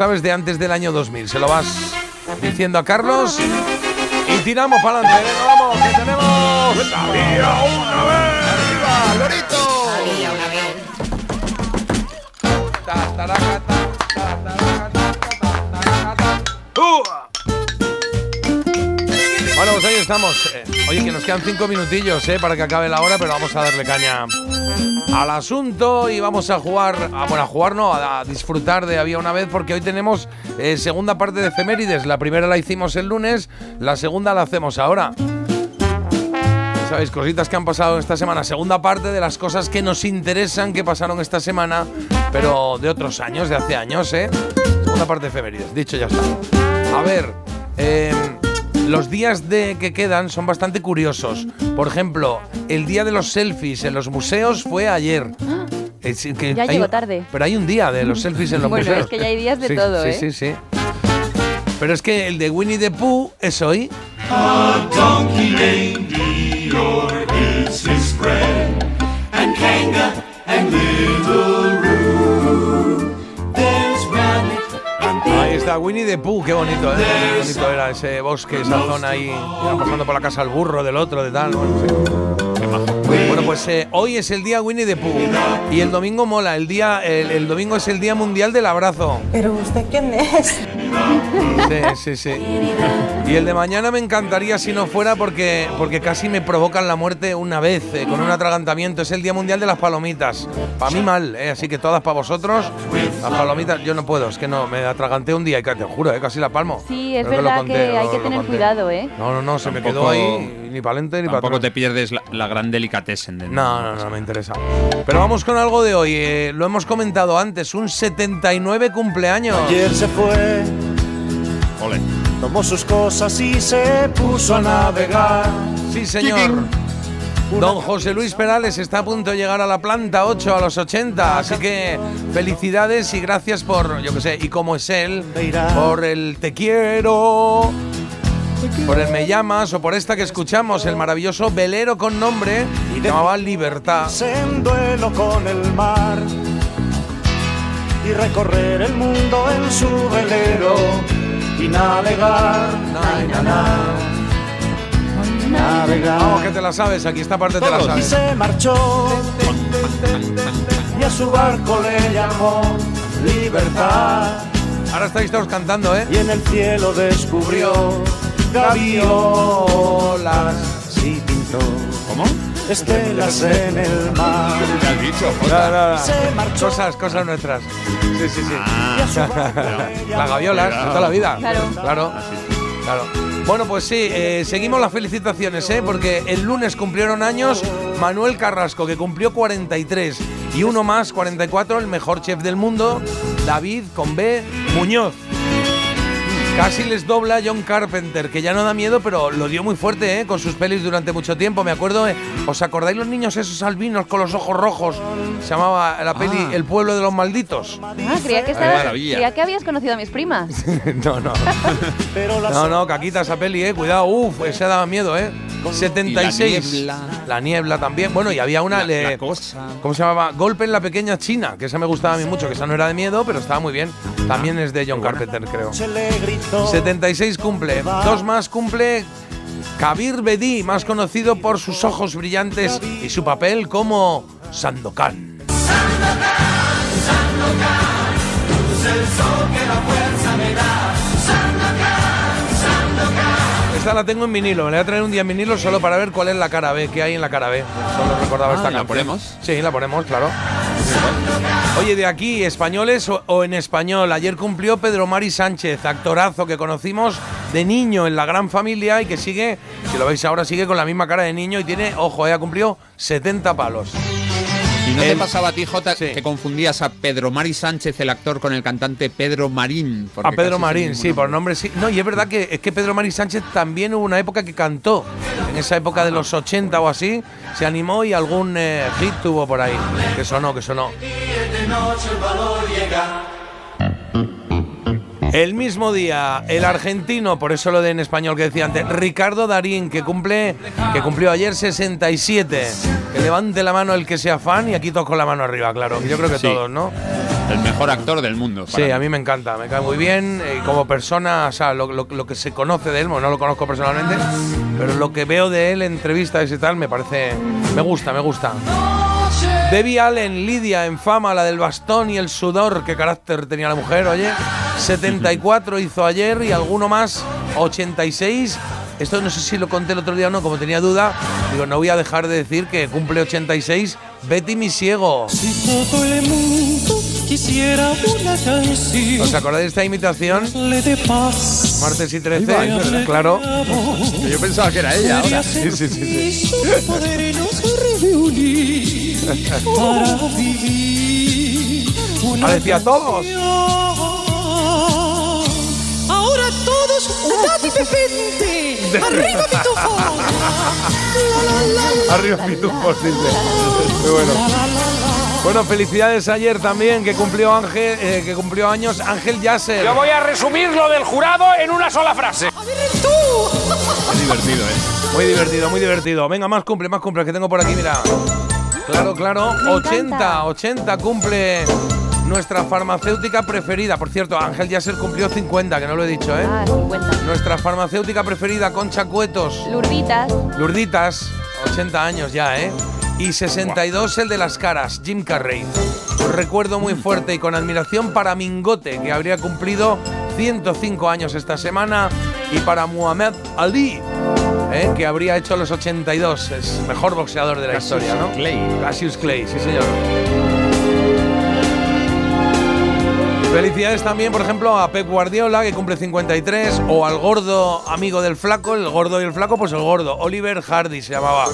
sabes de antes del año 2000. Se lo vas diciendo a Carlos y tiramos para adelante. Venga, vamos, que tenemos. ¡Había una vez! ¡Arriba, Lorito! Había una vez. Ta, taraca, ta, ta, taraca, ta, ta, taraca, ta. ¡Ua! Bueno, pues ahí estamos. Eh, oye, que nos quedan cinco minutillos eh, para que acabe la hora, pero vamos a darle caña al asunto y vamos a jugar, a, bueno, a jugar no, a, disfrutar de Había una vez, porque hoy tenemos eh, segunda parte de efemérides. La primera la hicimos el lunes, la segunda la hacemos ahora. Sabéis, cositas que han pasado esta semana. Segunda parte de las cosas que nos interesan que pasaron esta semana, pero de otros años, de hace años, ¿eh? Segunda parte de efemérides, dicho ya está. A ver, eh, los días de que quedan son bastante curiosos. Por ejemplo, el día de los selfies en los museos fue ayer. Es que Ya hay- llegó tarde. Pero hay un día de los selfies en los Bueno, museos. es que ya hay días de Sí, todo, sí, ¿eh? Sí, sí, Pero es que el de Winnie the Pooh es hoy. Donkey reindeer is his friend, and Kanga and Little Winnie the Pooh, qué bonito, ¿eh? Qué bonito era ese bosque, esa zona ahí, pasando por la casa al burro del otro, de tal. Bueno, sí. Bueno, pues eh, hoy es el día Winnie the Pooh y el domingo mola, el día, el domingo es el día mundial del abrazo. ¿Pero usted quién es? Sí, sí, sí. Y el de mañana me encantaría si no fuera porque, porque casi me provocan la muerte una vez eh, con un atragantamiento. Es el Día Mundial de las Palomitas. Para mí mal, eh, así que todas para vosotros. Las palomitas, yo no puedo, es que no, me atraganté un día y te juro, eh, casi la palmo. Sí, es Creo verdad conté, que lo- hay que tener conté. cuidado, ¿eh? No, no, no, se me quedó ahí ni para adelante ni para Tampoco te pierdes la, la gran delicatessen. de- No, no, no me interesa. Pero vamos con algo de hoy. eh, lo hemos comentado antes, un 79 cumpleaños. Ayer se fue, Ole. tomó sus cosas y se puso a navegar. Sí, señor. Don José Luis Perales está a punto de llegar a la planta 8 a los 80, así que felicidades y gracias por, yo qué sé, y como es él, por el te quiero, por el me llamas o por esta que escuchamos, el maravilloso velero con nombre, que llamaba Libertad. En duelo con el mar y recorrer el mundo en su velero y navegar. Na, na, na. Navegar. Vamos, que te la sabes, aquí esta parte te la Y sabes. se marchó y a su barco le llamó libertad Ahora estáis todos cantando, ¿eh? y en el cielo descubrió gaviolas y pintó ¿Cómo? estelas en el mar. ¿Qué has dicho? No, no, no. Se marchó Cosas, cosas nuestras. Sí, sí, sí. y a su barco le Las gaviolas, de toda la vida. Claro. Claro. Claro. Bueno, pues sí, eh, seguimos las felicitaciones, ¿eh? Porque el lunes cumplieron años Manuel Carrasco, que cumplió 43. Y uno más, 44, el mejor chef del mundo, David con B. Muñoz. Casi les dobla John Carpenter, que ya no da miedo, pero lo dio muy fuerte, ¿eh? Con sus pelis durante mucho tiempo. Me acuerdo, eh, ¿os acordáis los niños esos albinos con los ojos rojos? Se llamaba la peli Ah. El pueblo de los malditos. Ah, creía que, estabas, maravilla. creía que habías conocido a mis primas. no, no. pero las No, no, caquita esa peli, eh. Cuidado, uff, esa daba miedo, eh. 76. Y la niebla. La niebla también. Bueno, y había una. La, le- la cosa. ¿Cómo se llamaba? Golpe en la pequeña China, que esa me gustaba a mí mucho, que esa no era de miedo, pero estaba muy bien. También es de John Carpenter, creo. Se le gritó 76 cumple. Dos más cumple. Kabir Bedi, más conocido por sus ojos brillantes y su papel como Sandokan. Esta la tengo en vinilo, me la voy a traer un día en vinilo solo para ver cuál es la cara B, qué hay en la cara B. Solo recordaba Ah, esta ¿la canción. ponemos? Sí, la ponemos, claro. Oye, de aquí, españoles o, en español. Ayer cumplió Pedro Mari Sánchez, actorazo que conocimos de niño en la gran familia y que sigue, si lo veis ahora, sigue con la misma cara de niño y tiene, ojo, ya cumplió 70 palos. ¿Y no El- te pasaba a ti, Jota, Sí. que confundías a Pedro Mari Sánchez, el actor, con el cantante Pedro Marín? A Pedro Marín, sí, por nombre sí. No, y es verdad que es que Pedro Marín Sánchez también hubo una época que cantó. En esa época de los 80 o así, se animó y algún eh, hit tuvo por ahí. Que sonó, que sonó. El mismo día, el argentino, por eso lo de en español que decía antes, Ricardo Darín, que cumple, que cumplió ayer 67. Que levante la mano el que sea fan y aquí todos con la mano arriba, claro. Yo creo que Sí. todos, ¿no? El mejor actor del mundo. Sí, mí. a mí me encanta, me cae muy bien. eh, Y como persona, o sea, lo, lo- lo que se conoce de él, bueno, no lo conozco personalmente, pero lo que veo de él en entrevistas y tal, me parece. Me gusta, me gusta. Debbie Allen, Lidia, en fama, la del bastón y el sudor, qué carácter tenía la mujer, oye. 74 hizo ayer y alguno más, 86. Esto no sé si lo conté el otro día o no, como tenía duda, digo, no voy a dejar de decir que cumple 86 Betty Misiego. Si todo el mundo quisiera una canción, ¿Os acordáis de esta imitación? le de paz. Martes y 13, Ahí va, es verdad. claro. Yo pensaba que era ella ahora. Sí, sí, sí, sí. Para vivir una Ah, decía todos. Ahora todos unánimamente. Arriba pitufo. La, la, la, Arriba pitufos, dice. Muy bueno. la, la, la. Bueno, felicidades ayer también, que cumplió Ángel, eh, que cumplió años Ángel Yasser. Yo voy a resumir lo del jurado en una sola frase. A ver tú. Es divertido, ¿eh? Muy divertido, muy divertido. Venga, más cumple, más cumple, que tengo por aquí, mira. Claro, claro. Me 80, encanta. 80 cumple nuestra farmacéutica preferida. Por cierto, Ángel Yasser cumplió 50, que no lo he dicho, ¿eh? Ah, 50. Nuestra farmacéutica preferida, Concha Cuetos. Lurditas. Lurditas, 80 años ya, ¿eh? Y 62 el de las caras, Jim Carrey. Un recuerdo muy fuerte y con admiración para Mingote, que habría cumplido 105 años esta semana, y para Muhammad Ali, ¿eh? que habría hecho los 82. Es mejor boxeador de la Cassius historia, ¿no? Clay. Cassius Clay, sí señor. Felicidades también, por ejemplo, a Pep Guardiola, que cumple 53, o al gordo amigo del flaco, el gordo y el flaco, pues el gordo, Oliver Hardy se llamaba,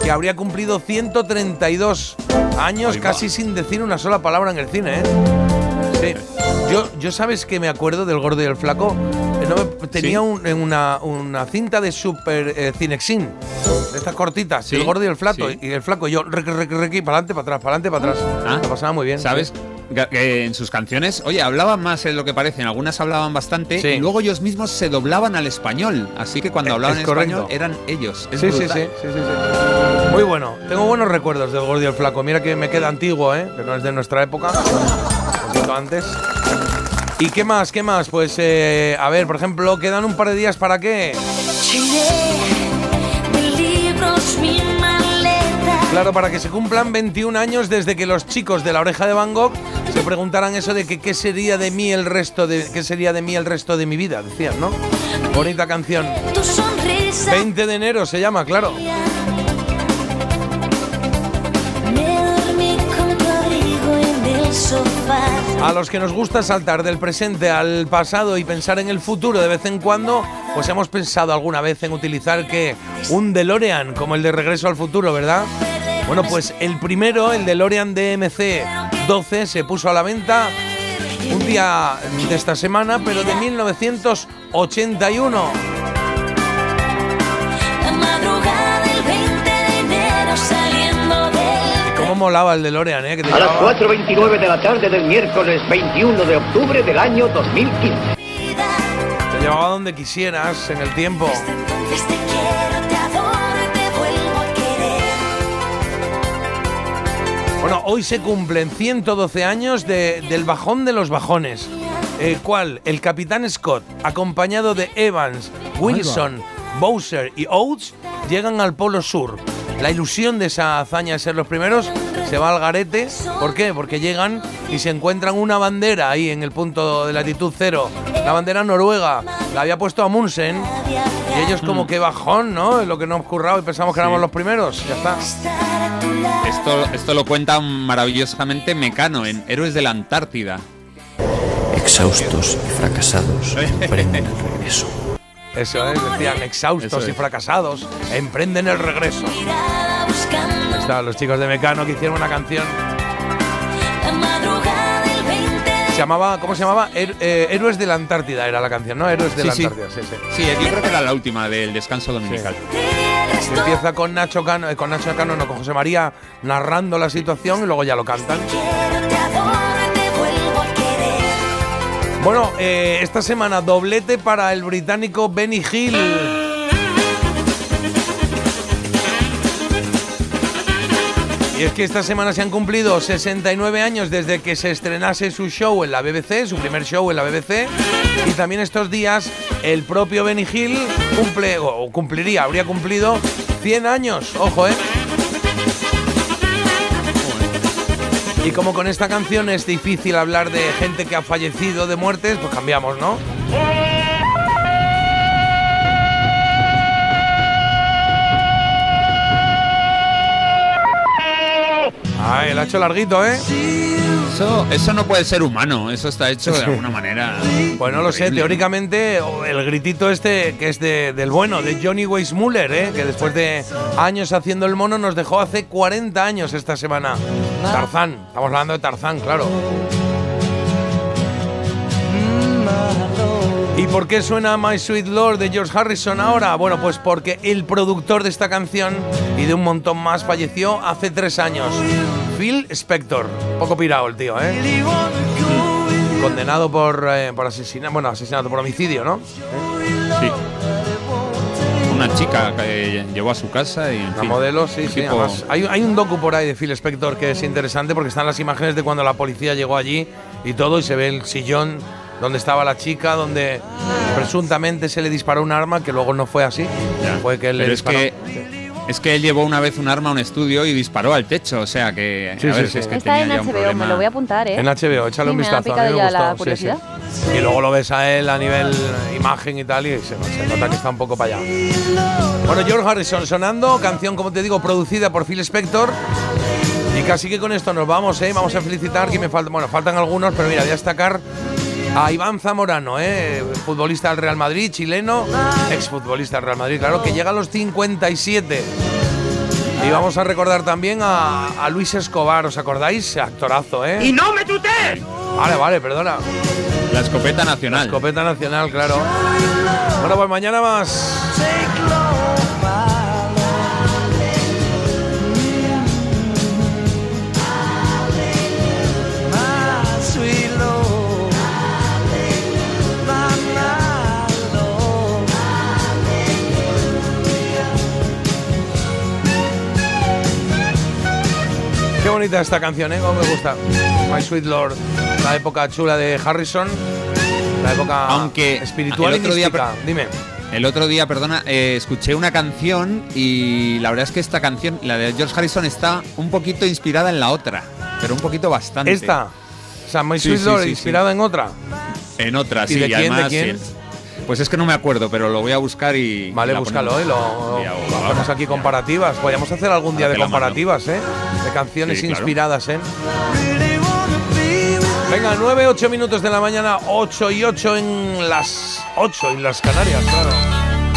que habría cumplido 132 años casi sin decir una sola palabra en el cine, ¿eh? Sí. Yo, yo sabes que me acuerdo del gordo y el flaco. Eh, no me- tenía Sí. un- una, una cinta de Super eh, Cinexin, de estas cortitas, Sí, el gordo y el flaco, y el flaco, y yo, requi, requi, requi, para adelante, para atrás, para adelante, para atrás. Ah, Lo pasaba muy bien. ¿Sabes? Que- en sus canciones, oye, hablaban más de lo que parecen, algunas hablaban bastante Sí. y luego ellos mismos se doblaban al español, así que cuando Es- hablaban es en español eran ellos. Es Sí, sí, sí, brutal. sí, sí, sí. Muy bueno. Tengo buenos recuerdos del gordo y el flaco. Mira que me queda antiguo, ¿eh? Que no es de nuestra época. Poquito antes. ¿Y qué más? ¿Qué más? Pues, eh, a ver, por ejemplo, quedan un par de días para qué. Claro, para que se cumplan 21 años desde que los chicos de la oreja de Van Gogh se preguntaran eso de que qué sería de mí el resto de qué sería de mí el resto de mi vida, decían, ¿no? Bonita canción. Tu sonrisa 20 de enero se llama, claro. A los que nos gusta saltar del presente al pasado y pensar en el futuro de vez en cuando, pues hemos pensado alguna vez en utilizar que un DeLorean como el de Regreso al Futuro, ¿verdad? Bueno, pues el primero, el DeLorean DMC 12, se puso a la venta un día de esta semana, pero de 1981. Molaba el eh? Que te A las llevaba- 4.29 de la tarde del miércoles 21 de octubre del año 2015. vida. te llevaba donde quisieras en el tiempo. Desde entonces te quiero, te adoro y te vuelvo a querer. Bueno, hoy se cumplen 112 años de- del bajón de los bajones. Eh, ¿Cuál? El Capitán Scott, acompañado de Evans, Wilson, Bowser y Oates, llegan al Polo Sur. La ilusión de esa hazaña de ser los primeros se va al garete. ¿Por qué? Porque llegan y se encuentran una bandera ahí en el punto de latitud cero. La bandera noruega. La había puesto Amundsen. Y ellos como que bajón, ¿no? Es lo que nos currado y pensamos que éramos los primeros. Ya está. A. Esto, esto lo cuenta maravillosamente Mecano en Héroes de la Antártida. Exhaustos y fracasados emprenden el regreso. Eso es, decían exhaustos Eso y es. fracasados, emprenden el regreso. Estaban los chicos de Mecano que hicieron una canción. la madrugada del 20 de Se llamaba, ¿cómo se llamaba? Her- eh, Héroes de la Antártida era la canción, ¿no? Héroes de Sí, la sí. Antártida, sí, sí. Sí, yo creo que era la última del descanso dominical. resto. Empieza con Nacho Cano, eh, con Nacho Cano, no, con José María narrando la situación y luego ya lo cantan. Bueno, eh, esta semana doblete para el británico Benny Hill. Y es que esta semana se han cumplido 69 años desde que se estrenase su show en la BBC, su primer show en la BBC. Y también estos días el propio Benny Hill cumple, o cumpliría, habría cumplido 100 años. Ojo, ¿eh? Y como con esta canción es difícil hablar de gente que ha fallecido, de muertes, pues cambiamos, ¿no? Ay, el ha hecho larguito, ¿eh? Eso, eso no puede ser humano, eso está hecho de alguna manera. Pues no lo sé, teóricamente el gritito este que es de- del bueno, de Johnny Weissmuller, ¿eh? que después de años haciendo el mono nos dejó hace 40 años esta semana. Tarzán, estamos hablando de Tarzán, claro. ¿Y por qué suena My Sweet Lord de George Harrison ahora? Bueno, pues porque el productor de esta canción y de un montón más falleció hace tres años. Phil Spector. Poco pirado el tío, ¿eh? Condenado por, eh, por asesinato, bueno, asesinato por homicidio, ¿no? Sí. Chica que llevó a su casa y. en La fin, modelo, sí, sí. tipo- Además, hay, hay un docu por ahí de Phil Spector que es interesante porque están las imágenes de cuando la policía llegó allí y todo, y se ve el sillón donde estaba la chica, donde presuntamente se le disparó un arma, que luego no fue así. Ya. Fue que él le es disparó. que, es que él llevó una vez un arma a un estudio y disparó al techo, o sea que. Sí, a ver, sí, si es que Está tenía en ya un HBO, me lo voy a apuntar, ¿eh? En HBO, échale Sí, un me ha vistazo. a mí me ya gustó, la sí, curiosidad. sí. Y luego lo ves a él a nivel imagen y tal, y se, se nota que está un poco para allá. Bueno, George Harrison sonando, canción, como te digo, producida por Phil Spector. Y casi que con esto nos vamos, ¿eh? Vamos a felicitar, que me faltan, bueno, faltan algunos, pero mira, voy a destacar a Iván Zamorano, ¿eh? futbolista del Real Madrid, chileno, exfutbolista del Real Madrid, claro, que llega a los 57. Y vamos a recordar también a, a Luis Escobar, ¿os acordáis? Actorazo, ¿eh? ¡Y no me tutees! Vale, vale, perdona. La escopeta nacional. Escopeta nacional, claro. Bueno, pues mañana más. Bonita esta canción, ¿eh? Cómo me gusta. My Sweet Lord. La época chula de Harrison. La época Aunque espiritual el y otro día- mística. Dime. El otro día, perdona, eh, escuché una canción y la verdad es que esta canción, la de George Harrison, está un poquito inspirada en la otra, pero un poquito bastante. Esta. O sea, My Sí, Sweet Lord, sí, sí. inspirada en otra. En otra, ¿Y sí. de quién, de además, quién? Pues es que no me acuerdo, pero lo voy a buscar y. Vale, búscalo y lo, Ya, lo hacemos aquí ya. comparativas. Podríamos hacer algún día de comparativas, ¿eh? De canciones Sí, claro. inspiradas, ¿eh? Venga, 9, 8 minutos de la mañana, 8 y 8 en las 8 en las Canarias, claro.